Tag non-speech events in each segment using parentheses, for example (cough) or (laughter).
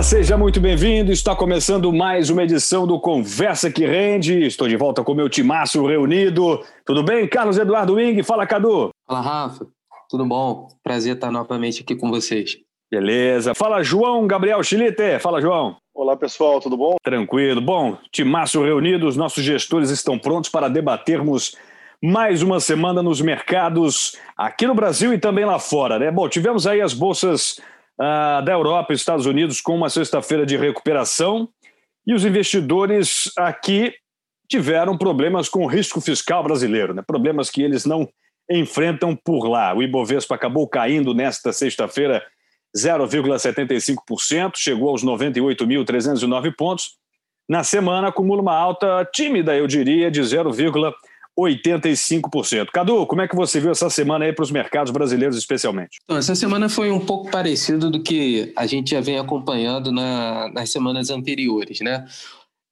Olá, seja muito bem-vindo. Está começando mais uma edição do Conversa que Rende. Estou de volta com meu timaço reunido. Tudo bem, Carlos Eduardo Wing? Fala, Cadu. Fala, Rafa. Tudo bom? Prazer estar novamente aqui com vocês. Beleza. Fala, João Gabriel Chilite. Fala, João. Olá, pessoal. Tudo bom? Tranquilo. Bom, timaço reunido. Os nossos gestores estão prontos para debatermos mais uma semana nos mercados aqui no Brasil e também lá fora, né? Bom, tivemos aí as bolsas uh, da Europa e Estados Unidos com uma sexta-feira de recuperação e os investidores aqui tiveram problemas com o risco fiscal brasileiro, né? problemas que eles não enfrentam por lá. O Ibovespa acabou caindo nesta sexta-feira 0,75%, chegou aos 98.309 pontos. Na semana acumula uma alta tímida, eu diria, de 0,75%. 85%. Cadu, como é que você viu essa semana aí para os mercados brasileiros especialmente? Então, essa semana foi um pouco parecido do que a gente já vem acompanhando na, nas semanas anteriores, né?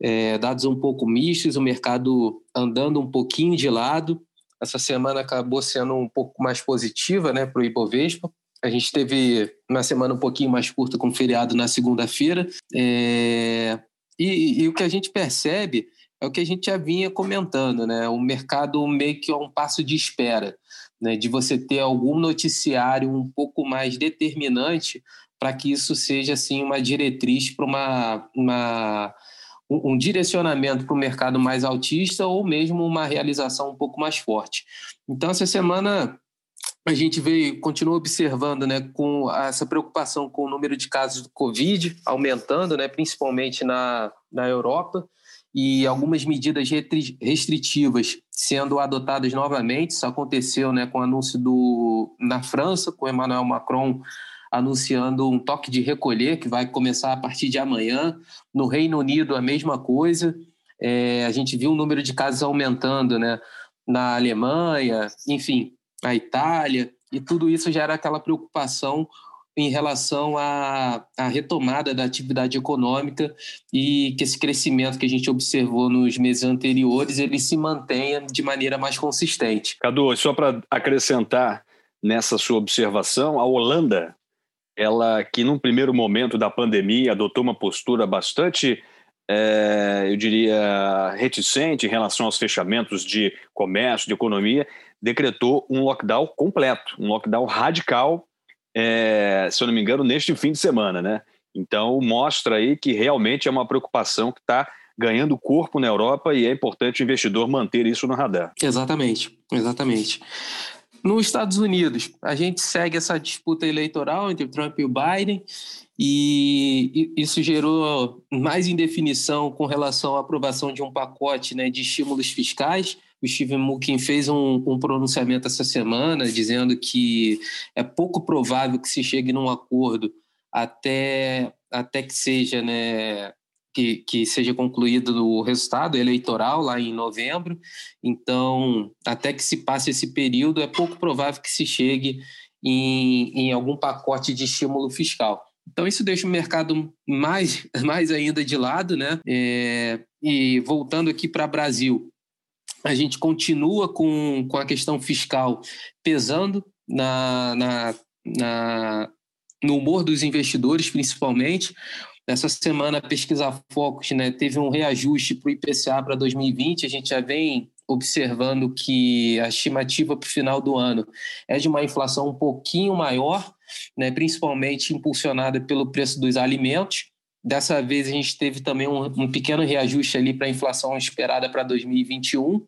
É, dados um pouco mistos, o mercado andando um pouquinho de lado. Essa semana acabou sendo um pouco mais positiva né, para o Ibovespa. A gente teve uma semana um pouquinho mais curta com feriado na segunda-feira. É, e, e o que a gente percebe é o que a gente já vinha comentando, né? O mercado meio que é um passo de espera, né? De você ter algum noticiário um pouco mais determinante para que isso seja assim uma diretriz para uma, uma um, direcionamento para o mercado mais altista ou mesmo uma realização um pouco mais forte. Então essa semana a gente veio, continua observando, né, com essa preocupação com o número de casos do Covid aumentando, né, principalmente na, na Europa e algumas medidas restritivas sendo adotadas novamente. Isso aconteceu né, com o anúncio do, na França, com Emmanuel Macron anunciando um toque de recolher que vai começar a partir de amanhã. No Reino Unido, a mesma coisa. É, a gente viu o número de casos aumentando né, na Alemanha, enfim, na Itália, e tudo isso gera aquela preocupação em relação à, à, retomada da atividade econômica e que esse crescimento que a gente observou nos meses anteriores ele se mantenha de maneira mais consistente. Cadu, só para acrescentar nessa sua observação, a Holanda, ela que num primeiro momento da pandemia adotou uma postura bastante, é, eu diria, reticente em relação aos fechamentos de comércio, de economia, decretou um lockdown completo, um lockdown radical é, se eu não me engano, neste fim de semana, né? Então mostra aí que realmente é uma preocupação que está ganhando corpo na Europa e é importante o investidor manter isso no radar. Exatamente, exatamente. Nos Estados Unidos, a gente segue essa disputa eleitoral entre Trump e o Biden e isso gerou mais indefinição com relação à aprovação de um pacote né, de estímulos fiscais o Steve Mnuchin fez um, um, pronunciamento essa semana dizendo que é pouco provável que se chegue num acordo até, até que seja né, que, que, seja concluído o resultado eleitoral lá em novembro. Então, até que se passe esse período, é pouco provável que se chegue em, em algum pacote de estímulo fiscal. Então, isso deixa o mercado mais, (laughs) mais ainda de lado, né? É, e voltando aqui para o Brasil, a gente continua com, com a questão fiscal pesando na, na, na, no humor dos investidores, principalmente. Essa semana, a pesquisa Focus né, teve um reajuste para o IPCA para 2020. A gente já vem observando que a estimativa para o final do ano é de uma inflação um pouquinho maior, né, principalmente impulsionada pelo preço dos alimentos. Dessa vez a gente teve também um, um pequeno reajuste ali para a inflação esperada para 2021.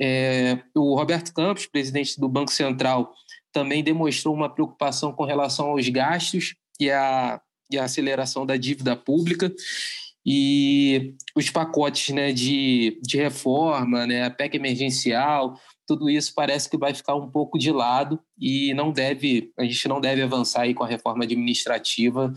É, o Roberto Campos, presidente do Banco Central, também demonstrou uma preocupação com relação aos gastos e a, e a aceleração da dívida pública e os pacotes né, de, de reforma, né, a PEC emergencial, tudo isso parece que vai ficar um pouco de lado e não deve, a gente não deve avançar aí com a reforma administrativa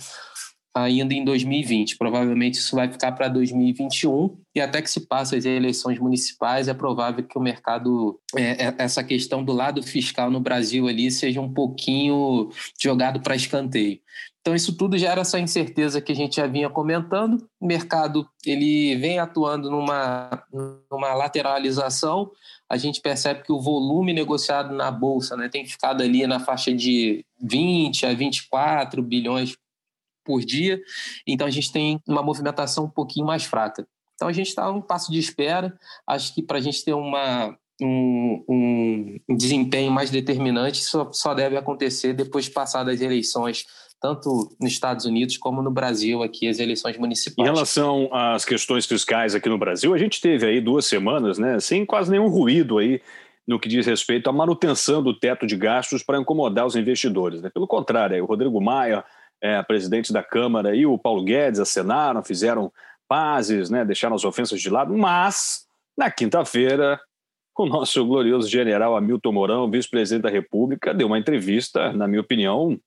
ainda em 2020. Provavelmente isso vai ficar para 2021 e até que se passe as eleições municipais é provável que o mercado é, é, essa questão do lado fiscal no Brasil ali seja um pouquinho jogado para escanteio. Então isso tudo gera essa incerteza que a gente já vinha comentando. O mercado ele vem atuando numa, numa lateralização. A gente percebe que o volume negociado na bolsa né, tem ficado ali na faixa de 20 a 24 bilhões por dia, então a gente tem uma movimentação um pouquinho mais fraca. Então a gente está um passo de espera. Acho que para a gente ter uma, um, um, desempenho mais determinante só, só deve acontecer depois de passar das eleições tanto nos Estados Unidos como no Brasil, aqui, as eleições municipais. Em relação às questões fiscais aqui no Brasil, a gente teve aí duas semanas, né, sem quase nenhum ruído aí no que diz respeito à manutenção do teto de gastos para incomodar os investidores. Né? Pelo contrário, o Rodrigo Maia, é, presidente da Câmara, e o Paulo Guedes acenaram, fizeram pazes, né, deixaram as ofensas de lado, mas na quinta-feira o nosso glorioso general Hamilton Mourão, vice-presidente da República, deu uma entrevista, na minha opinião,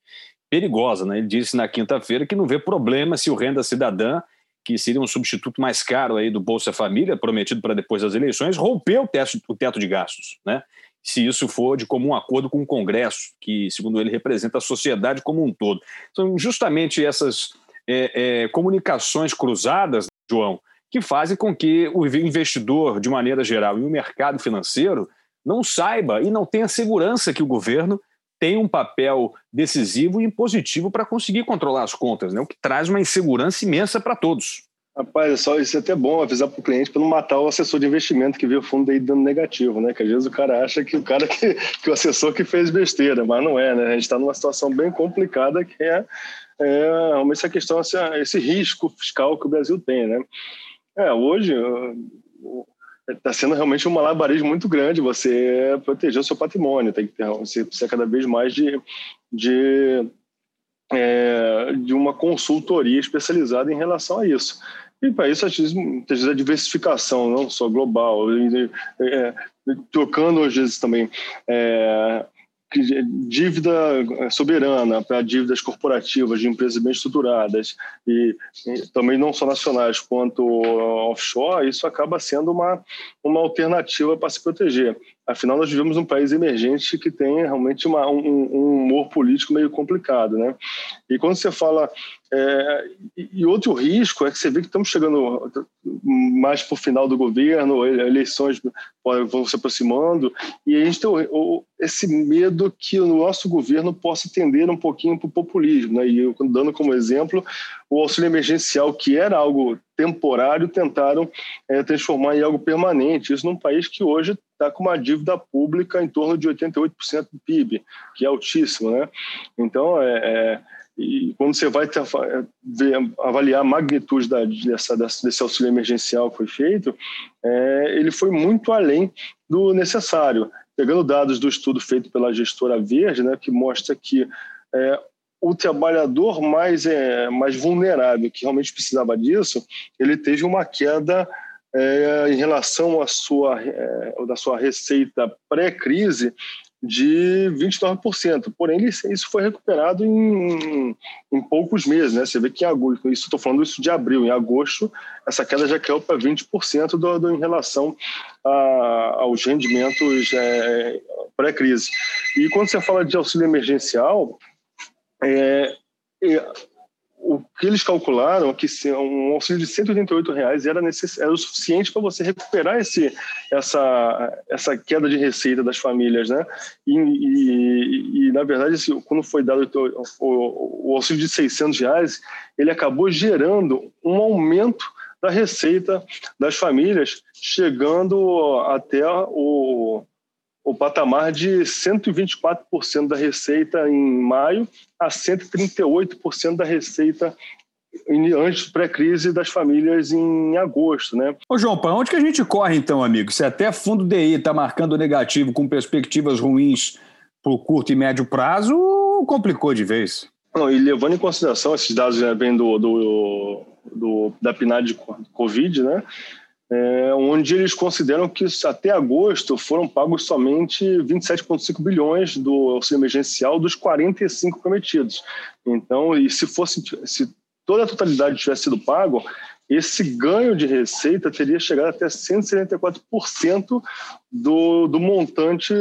perigosa. Né? Ele disse na quinta-feira que não vê problema se o Renda Cidadã, que seria um substituto mais caro aí do Bolsa Família, prometido para depois das eleições, romper o teto, o teto de gastos. Né? Se isso for de comum acordo com o Congresso, que, segundo ele, representa a sociedade como um todo. São justamente essas é, é, comunicações cruzadas, João, que fazem com que o investidor, de maneira geral, e o mercado financeiro não saiba e não tenha segurança que o governo tem um papel decisivo e positivo para conseguir controlar as contas, né? o que traz uma insegurança imensa para todos. Rapaz, é só, isso é até bom avisar para o cliente para não matar o assessor de investimento que vê o fundo aí dando negativo, né? Que às vezes o cara acha que o cara (laughs) que, que o assessor que fez besteira, mas não é, né? A gente está numa situação bem complicada que é, é realmente essa questão, esse, esse risco fiscal que o Brasil tem, né? É, hoje está sendo realmente um malabarismo muito grande você proteger o seu patrimônio. Tem que ter, você precisa cada vez mais de, de, é, de uma consultoria especializada em relação a isso. E para isso, às vezes, a diversificação, não só global, é, trocando, às vezes, também é, dívida soberana para dívidas corporativas de empresas bem estruturadas e, e, também não só nacionais quanto offshore, isso acaba sendo uma, uma alternativa para se proteger. Afinal, nós vivemos um país emergente que tem realmente uma, um, um, humor político meio complicado, né? E quando você fala... É, e outro risco é que você vê que estamos chegando mais para o final do governo, eleições vão se aproximando, e a gente tem esse medo que o nosso governo possa tender um pouquinho para o populismo, né? E eu, dando como exemplo o auxílio emergencial, que era algo temporário, tentaram é, transformar em algo permanente. Isso num país que hoje está com uma dívida pública em torno de 88% do PIB, que é altíssimo, né? Então, é, é e quando você vai ver, avaliar a magnitude da, dessa, desse auxílio emergencial que foi feito, é, ele foi muito além do necessário. Pegando dados do estudo feito pela gestora Verde, né, que mostra que é, o trabalhador mais, é, mais vulnerável, que realmente precisava disso, ele teve uma queda é, em relação à sua, é, da sua receita pré-crise de 29%. Porém, isso foi recuperado em, em, poucos meses. Né? Você vê que em agosto, isso estou falando isso de abril, em agosto, essa queda já caiu para 20% do, do, em relação a, aos rendimentos é, pré-crise. E quando você fala de auxílio emergencial, é, o que eles calcularam é que um auxílio de 188 reais era, necess... era o suficiente para você recuperar esse, essa, essa queda de receita das famílias, né? E, e, e na verdade, quando foi dado o, o, o, auxílio de 600 reais, ele acabou gerando um aumento da receita das famílias, chegando até o, o patamar de 124% da receita em maio a 138% da receita antes pré-crise das famílias em agosto, né? Ô João, para onde que a gente corre então, amigo? Se até fundo DI está marcando negativo com perspectivas ruins para o curto e médio prazo, complicou de vez. Não, e levando em consideração esses dados já vêm do, do, do, da PNAD de Covid, né? É, onde eles consideram que até agosto foram pagos somente 27,5 bilhões do auxílio emergencial dos 45 prometidos. Então, e se fosse se toda a totalidade tivesse sido pago, esse ganho de receita teria chegado até 174% do, do montante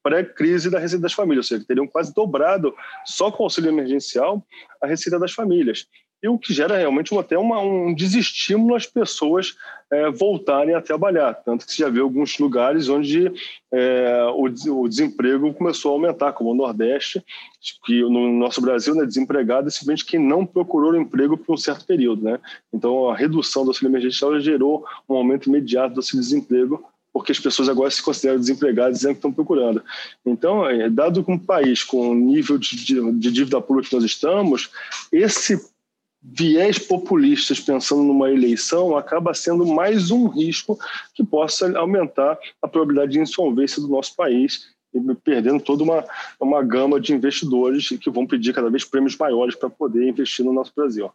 pré-crise da receita das famílias, ou seja, teriam quase dobrado só com o auxílio emergencial a receita das famílias. E o que gera realmente até uma, um desestímulo às pessoas é, voltarem a trabalhar. Tanto que você já vê alguns lugares onde é, o, o, desemprego começou a aumentar, como o Nordeste, que no nosso Brasil, né, desempregado é simplesmente quem não procurou emprego por um certo período. Né? Então, a redução do auxílio emergencial gerou um aumento imediato do desemprego, porque as pessoas agora se consideram desempregadas dizendo que estão procurando. Então, é, dado que um país com o nível de, de, de dívida pública que nós estamos, esse viés populistas pensando numa eleição acaba sendo mais um risco que possa aumentar a probabilidade de insolvência do nosso país e perdendo toda uma, uma gama de investidores que vão pedir cada vez prêmios maiores para poder investir no nosso Brasil.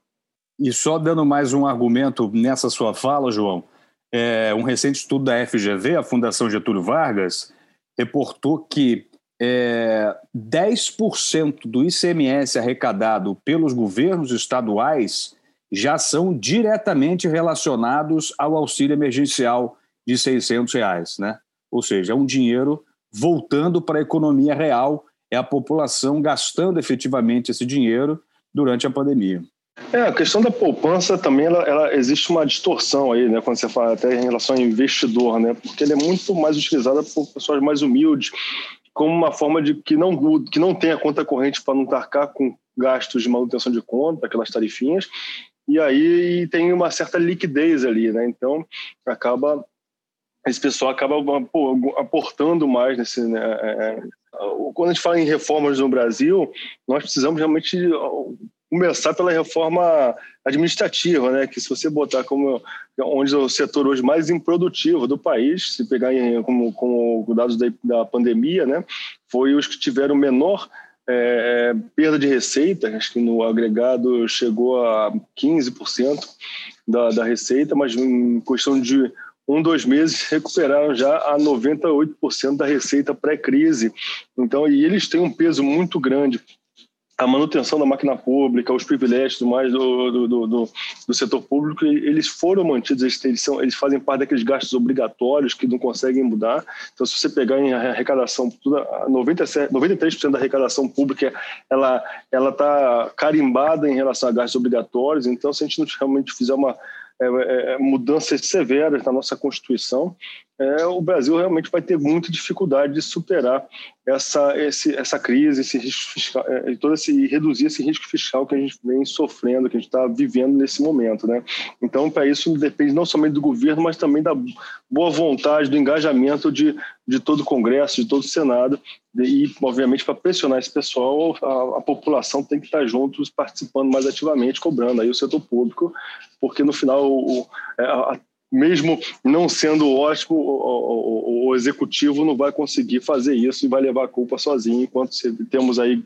E só dando mais um argumento nessa sua fala, João, é, um recente estudo da FGV, a Fundação Getúlio Vargas, reportou que é, 10% do ICMS arrecadado pelos governos estaduais já são diretamente relacionados ao auxílio emergencial de 600 reais, né? Ou seja, é um dinheiro voltando para a economia real, é a população gastando efetivamente esse dinheiro durante a pandemia. É, a questão da poupança também, ela, ela, existe uma distorção aí, né, quando você fala até em relação ao investidor, né, porque ele é muito mais utilizado por pessoas mais humildes, como uma forma de que não, que não tenha conta corrente para não tarcar com gastos de manutenção de conta, aquelas tarifinhas, e aí tem uma certa liquidez ali, né, então acaba esse pessoal acaba aportando mais nesse. Né, é, é quando a gente fala em reformas no Brasil, nós precisamos realmente começar pela reforma administrativa, né? Que se você botar como onde é o setor hoje mais improdutivo do país, se pegar em, como, como dados da, da pandemia, né? Foi os que tiveram menor é, perda de receita, acho que no agregado chegou a 15% da, da receita, mas em questão de um, dois meses recuperaram já a 98% da receita pré-crise. Então, e eles têm um peso muito grande a manutenção da máquina pública, os privilégios mais do, do, do, do, setor público, eles foram mantidos, eles, são, eles fazem parte daqueles gastos obrigatórios que não conseguem mudar. Então, se você pegar em arrecadação, 97, 93% da arrecadação pública ela está carimbada em relação a gastos obrigatórios. Então, se a gente não realmente fizer uma é, é, é, mudanças severas na nossa Constituição, é, o Brasil realmente vai ter muita dificuldade de superar essa, esse, essa crise, esse risco fiscal, é, todo esse, reduzir esse risco fiscal que a gente vem sofrendo, que a gente está vivendo nesse momento. Né? Então, para isso, depende não somente do governo, mas também da boa vontade, do engajamento de, de todo o Congresso, de todo o Senado, e, obviamente, para pressionar esse pessoal, a, a, população tem que estar juntos, participando mais ativamente, cobrando aí o setor público, porque no final, o, é, a, mesmo não sendo ótimo, o, o, o, executivo não vai conseguir fazer isso e vai levar a culpa sozinho, enquanto temos aí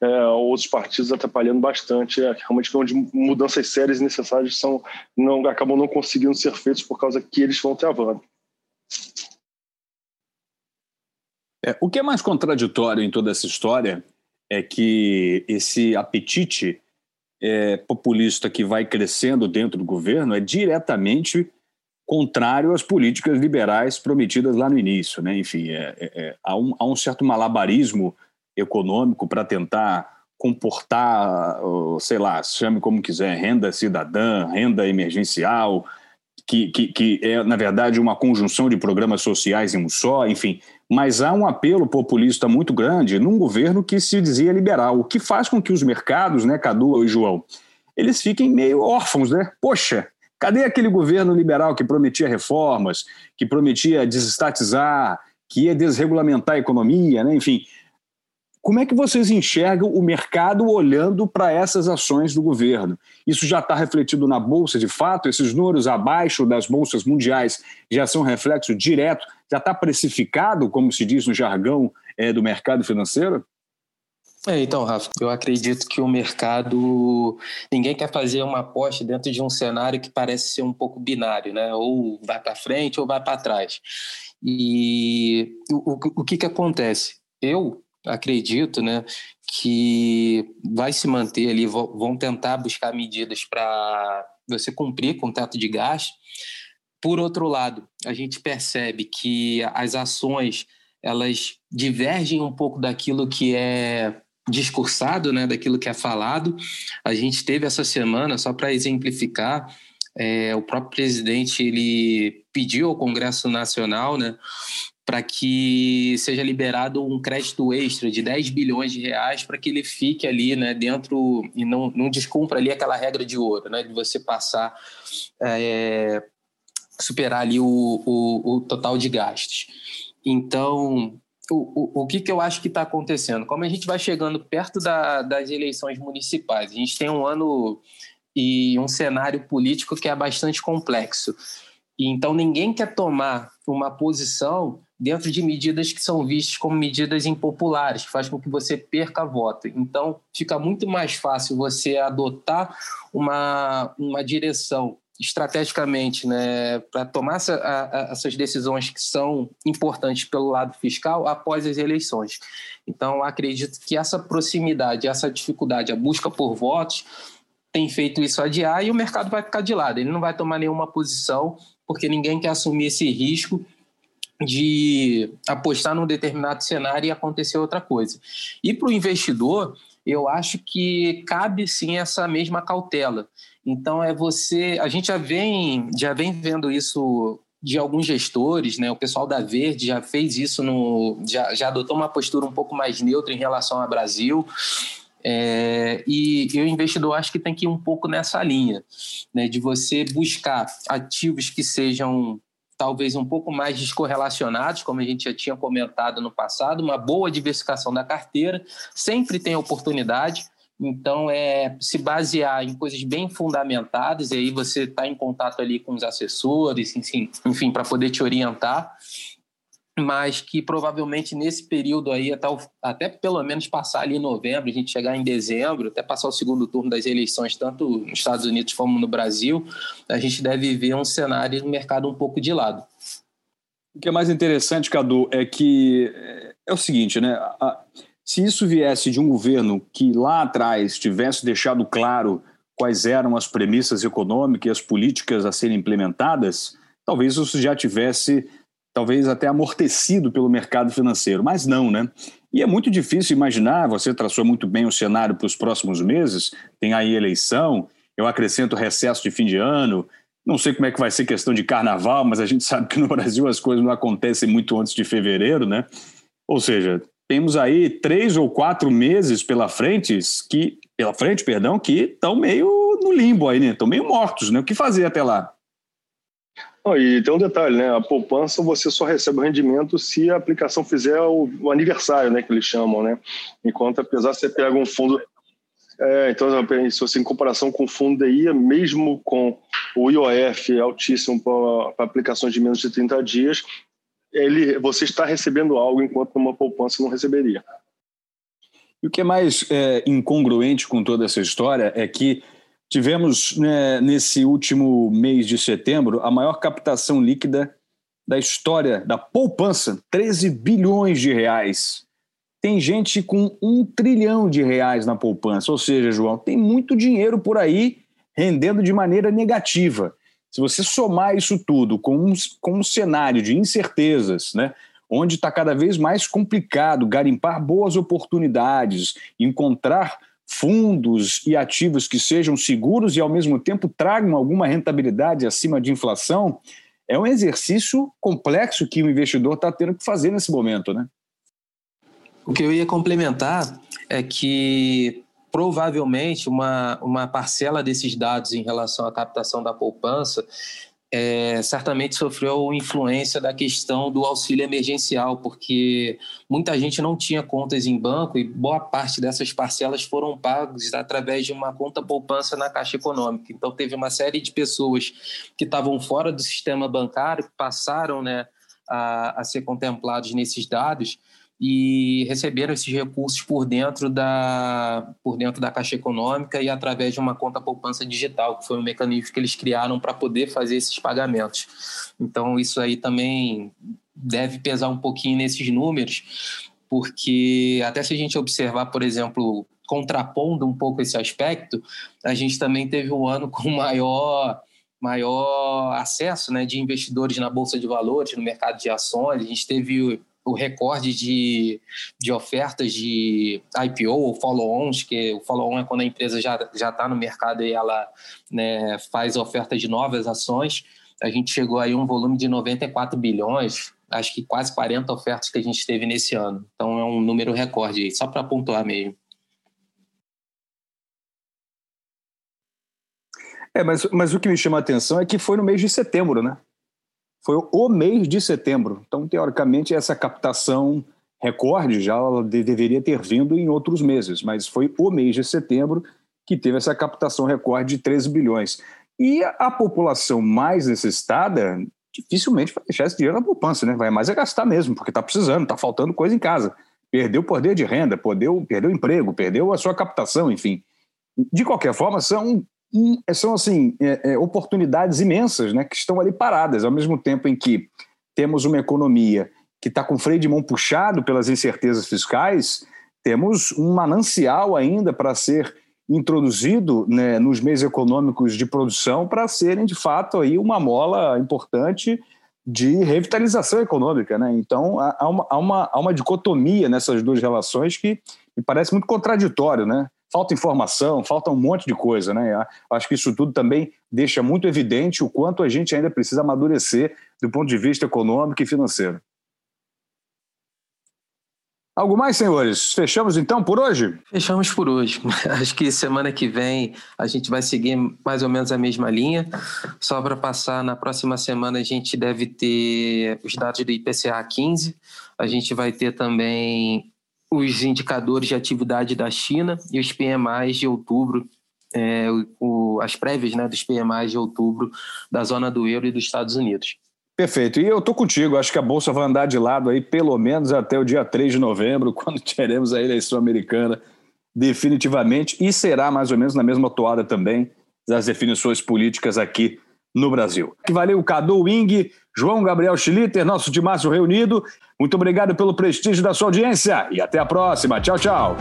é, outros partidos atrapalhando bastante, é, realmente onde mudanças sérias e necessárias são, não, acabam não conseguindo ser feitas por causa que eles vão travando. É, o que é mais contraditório em toda essa história é que esse apetite é, populista que vai crescendo dentro do governo é diretamente contrário às políticas liberais prometidas lá no início. Né? Enfim, é, é, é há, um, há um certo malabarismo econômico para tentar comportar, sei lá, chame como quiser, renda cidadã, renda emergencial, que, que, que, é, na verdade, uma conjunção de programas sociais em um só, enfim. Mas há um apelo populista muito grande num governo que se dizia liberal, o que faz com que os mercados, né, Cadu e João, eles fiquem meio órfãos, né? Poxa, cadê aquele governo liberal que prometia reformas, que prometia desestatizar, que ia desregulamentar a economia, né? Enfim, como é que vocês enxergam o mercado olhando para essas ações do governo? Isso já está refletido na bolsa de fato? Esses números abaixo das bolsas mundiais já são reflexo direto? Já está precificado, como se diz no jargão é, do mercado financeiro? É, então, Rafa, eu acredito que o mercado. Ninguém quer fazer uma aposta dentro de um cenário que parece ser um pouco binário, né? Ou vai para frente ou vai para trás. E o, o, que, que acontece? Eu acredito né, que vai se manter ali, vão tentar buscar medidas para você cumprir com o teto de gasto. Por outro lado, a gente percebe que as ações elas divergem um pouco daquilo que é discursado, né, daquilo que é falado. A gente teve essa semana, só para exemplificar, é, o próprio presidente ele pediu ao Congresso Nacional, né, para que seja liberado um crédito extra de 10 bilhões de reais para que ele fique ali né, dentro e não, não descumpra ali aquela regra de ouro, né, de você passar, é, superar ali o, o, o total de gastos. Então, o, o, o que, que eu acho que está acontecendo? Como a gente vai chegando perto da, das eleições municipais, a gente tem um ano e um cenário político que é bastante complexo. Então ninguém quer tomar uma posição dentro de medidas que são vistas como medidas impopulares, que faz com que você perca voto. Então fica muito mais fácil você adotar uma, uma direção estrategicamente né, para tomar essa, a, a, essas decisões que são importantes pelo lado fiscal após as eleições. Então, acredito que essa proximidade, essa dificuldade, a busca por votos, tem feito isso adiar e o mercado vai ficar de lado. Ele não vai tomar nenhuma posição, porque ninguém quer assumir esse risco de apostar num determinado cenário e acontecer outra coisa. E para o investidor, eu acho que cabe sim essa mesma cautela. Então é você, a gente já vem, já vem vendo isso de alguns gestores, né? O pessoal da Verde já fez isso no, já, já adotou uma postura um pouco mais neutra em relação ao Brasil. É, e, e o investidor acho que tem que ir um pouco nessa linha, né, de você buscar ativos que sejam talvez um pouco mais descorrelacionados, como a gente já tinha comentado no passado, uma boa diversificação da carteira, sempre tem oportunidade. Então, é se basear em coisas bem fundamentadas, e aí você está em contato ali com os assessores, enfim, enfim para poder te orientar, mas que provavelmente nesse período aí, até, até pelo menos passar ali em novembro, a gente chegar em dezembro, até passar o segundo turno das eleições, tanto nos Estados Unidos como no Brasil, a gente deve ver um cenário do mercado um pouco de lado. O que é mais interessante, Cadu, é que é o seguinte, né? Se isso viesse de um governo que lá atrás tivesse deixado claro quais eram as premissas econômicas e as políticas a serem implementadas, talvez isso já tivesse talvez até amortecido pelo mercado financeiro, mas não, né? E é muito difícil imaginar, você traçou muito bem o cenário para os próximos meses, tem aí eleição, eu acrescento recesso de fim de ano, não sei como é que vai ser questão de carnaval, mas a gente sabe que no (laughs) Brasil as coisas não acontecem muito antes de fevereiro, né? Ou seja, temos aí três ou quatro meses pela frente que pela frente, perdão, que estão meio no limbo aí, né? Estão meio mortos, né? O que fazer até lá? Oh, e tem um detalhe, né? A poupança você só recebe o rendimento se a aplicação fizer o, o aniversário, né? Que eles chamam, né? Enquanto apesar você pega um fundo é, então, se você em comparação com o fundo DI, mesmo com o IOF altíssimo para aplicações de menos de 30 dias, ele, você está recebendo algo enquanto uma poupança não receberia. E o que é mais é, incongruente com toda essa história é que tivemos, né, nesse último mês de setembro, a maior captação líquida da história da poupança 13 bilhões de reais. Tem gente com um trilhão de reais na poupança, ou seja, João, tem muito dinheiro por aí rendendo de maneira negativa. Se você somar isso tudo com um, com um cenário de incertezas, né, onde está cada vez mais complicado garimpar boas oportunidades, encontrar fundos e ativos que sejam seguros e ao mesmo tempo tragam alguma rentabilidade acima de inflação, é um exercício complexo que o investidor está tendo que fazer nesse momento, né? O que eu ia complementar é que provavelmente uma, uma parcela desses dados em relação à captação da poupança é, certamente sofreu influência da questão do auxílio emergencial, porque muita gente não tinha contas em banco e boa parte dessas parcelas foram pagas através de uma conta poupança na Caixa Econômica. Então, teve uma série de pessoas que estavam fora do sistema bancário, que passaram né, a, a ser contemplados nesses dados e receberam esses recursos por dentro da por dentro da Caixa Econômica e através de uma conta poupança digital, que foi um mecanismo que eles criaram para poder fazer esses pagamentos. Então isso aí também deve pesar um pouquinho nesses números, porque até se a gente observar, por exemplo, contrapondo um pouco esse aspecto, a gente também teve um ano com maior maior acesso né, de investidores na bolsa de valores, no mercado de ações. A gente teve o recorde de, de ofertas de IPO ou follow-ons, que o follow-on é quando a empresa já está no mercado e ela né, faz oferta de novas ações. A gente chegou aí a um volume de 94 bilhões, acho que quase 40 ofertas que a gente teve nesse ano. Então é um número recorde aí, só para pontuar mesmo. É, mas, mas o que me chama a atenção é que foi no mês de setembro, né? Foi o mês de setembro. Então, teoricamente, essa captação recorde já deveria ter vindo em outros meses, mas foi o mês de setembro que teve essa captação recorde de 13 bilhões. E a, população mais necessitada dificilmente vai deixar esse dinheiro na poupança, né? Vai mais é gastar mesmo, porque está precisando, está faltando coisa em casa. Perdeu o poder de renda, perdeu, perdeu o emprego, perdeu a sua captação, enfim. De qualquer forma, são são assim é, é, oportunidades imensas, né, que estão ali paradas, ao mesmo tempo em que temos uma economia que está com freio de mão puxado pelas incertezas fiscais, temos um manancial ainda para ser introduzido né, nos meios econômicos de produção para serem de fato aí uma mola importante de revitalização econômica, né? Então há uma, há uma, há uma dicotomia nessas duas relações que me parece muito contraditório, né? Falta informação, falta um monte de coisa, né? Acho que isso tudo também deixa muito evidente o quanto a gente ainda precisa amadurecer do ponto de vista econômico e financeiro. Algo mais, senhores? Fechamos então por hoje? Fechamos por hoje. (laughs) Acho que semana que vem a gente vai seguir mais ou menos a mesma linha. Só para passar, na próxima semana a gente deve ter os dados do IPCA 15. A gente vai ter também os indicadores de atividade da China e os PMIs de outubro, é, o, as prévias né, dos PMIs de outubro da zona do euro e dos Estados Unidos. Perfeito. E eu tô contigo, acho que a Bolsa vai andar de lado aí pelo menos até o dia 3 de novembro, (laughs) quando teremos a eleição americana definitivamente, e será mais ou menos na mesma toada também das definições políticas aqui no Brasil. Valeu, Cadu Wing, João Gabriel Schlitter, nosso Timácio reunido. Muito obrigado pelo prestígio da sua audiência e até a próxima. Tchau, tchau.